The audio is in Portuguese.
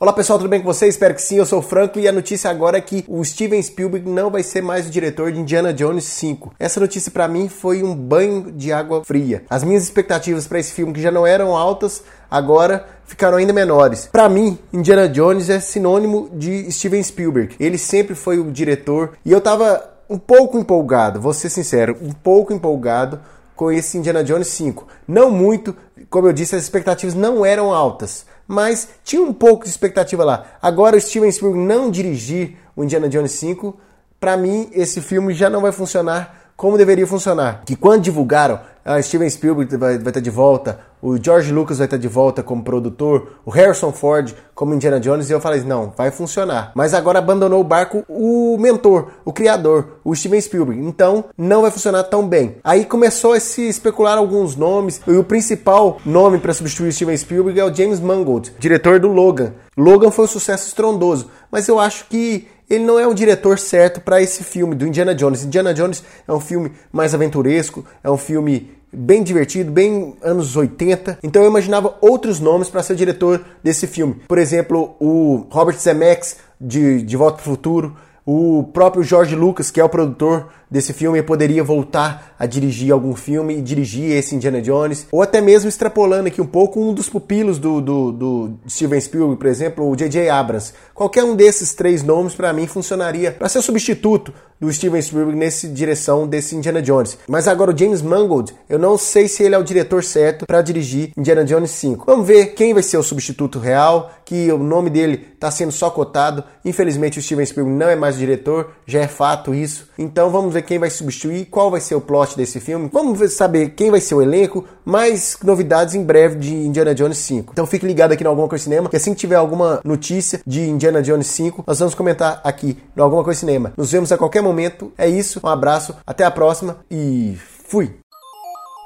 Olá pessoal, tudo bem com vocês? Espero que sim, eu sou o Franco e a notícia agora é que o Steven Spielberg não vai ser mais o diretor de Indiana Jones 5. Essa notícia para mim foi um banho de água fria. As minhas expectativas para esse filme, que já não eram altas, agora ficaram ainda menores. Para mim, Indiana Jones é sinônimo de Steven Spielberg. Ele sempre foi o diretor e eu tava um pouco empolgado, vou ser sincero, um pouco empolgado com esse Indiana Jones 5. Não muito, como eu disse, as expectativas não eram altas mas tinha um pouco de expectativa lá. Agora o Steven Spielberg não dirigir o Indiana Jones 5, para mim esse filme já não vai funcionar como deveria funcionar. Que quando divulgaram, ah, Steven Spielberg vai, vai estar de volta, o George Lucas vai estar de volta como produtor, o Harrison Ford como Indiana Jones, e eu falei, não, vai funcionar. Mas agora abandonou o barco o mentor, o criador, o Steven Spielberg. Então, não vai funcionar tão bem. Aí começou a se especular alguns nomes, e o principal nome para substituir o Steven Spielberg é o James Mangold, diretor do Logan. Logan foi um sucesso estrondoso, mas eu acho que ele não é o diretor certo para esse filme do Indiana Jones. Indiana Jones é um filme mais aventuresco, é um filme bem divertido, bem anos 80. Então eu imaginava outros nomes para ser o diretor desse filme. Por exemplo, o Robert Zemeckis de De Volta para o Futuro, o próprio George Lucas, que é o produtor desse filme, poderia voltar a dirigir algum filme e dirigir esse Indiana Jones. Ou até mesmo extrapolando aqui um pouco, um dos pupilos do, do, do Steven Spielberg, por exemplo, o J.J. Abrams. Qualquer um desses três nomes, para mim, funcionaria para ser substituto do Steven Spielberg nessa direção desse Indiana Jones. Mas agora o James Mangold, eu não sei se ele é o diretor certo para dirigir Indiana Jones 5. Vamos ver quem vai ser o substituto real, que o nome dele está sendo só cotado. Infelizmente o Steven Spielberg não é mais diretor, já é fato isso. Então vamos ver quem vai substituir, qual vai ser o plot desse filme. Vamos saber quem vai ser o elenco, mais novidades em breve de Indiana Jones 5. Então fique ligado aqui no Alguma Coisa Cinema, que assim que tiver alguma notícia de Indiana Jones 5, nós vamos comentar aqui no Alguma Coisa Cinema. Nos vemos a qualquer momento. É isso, um abraço, até a próxima e fui!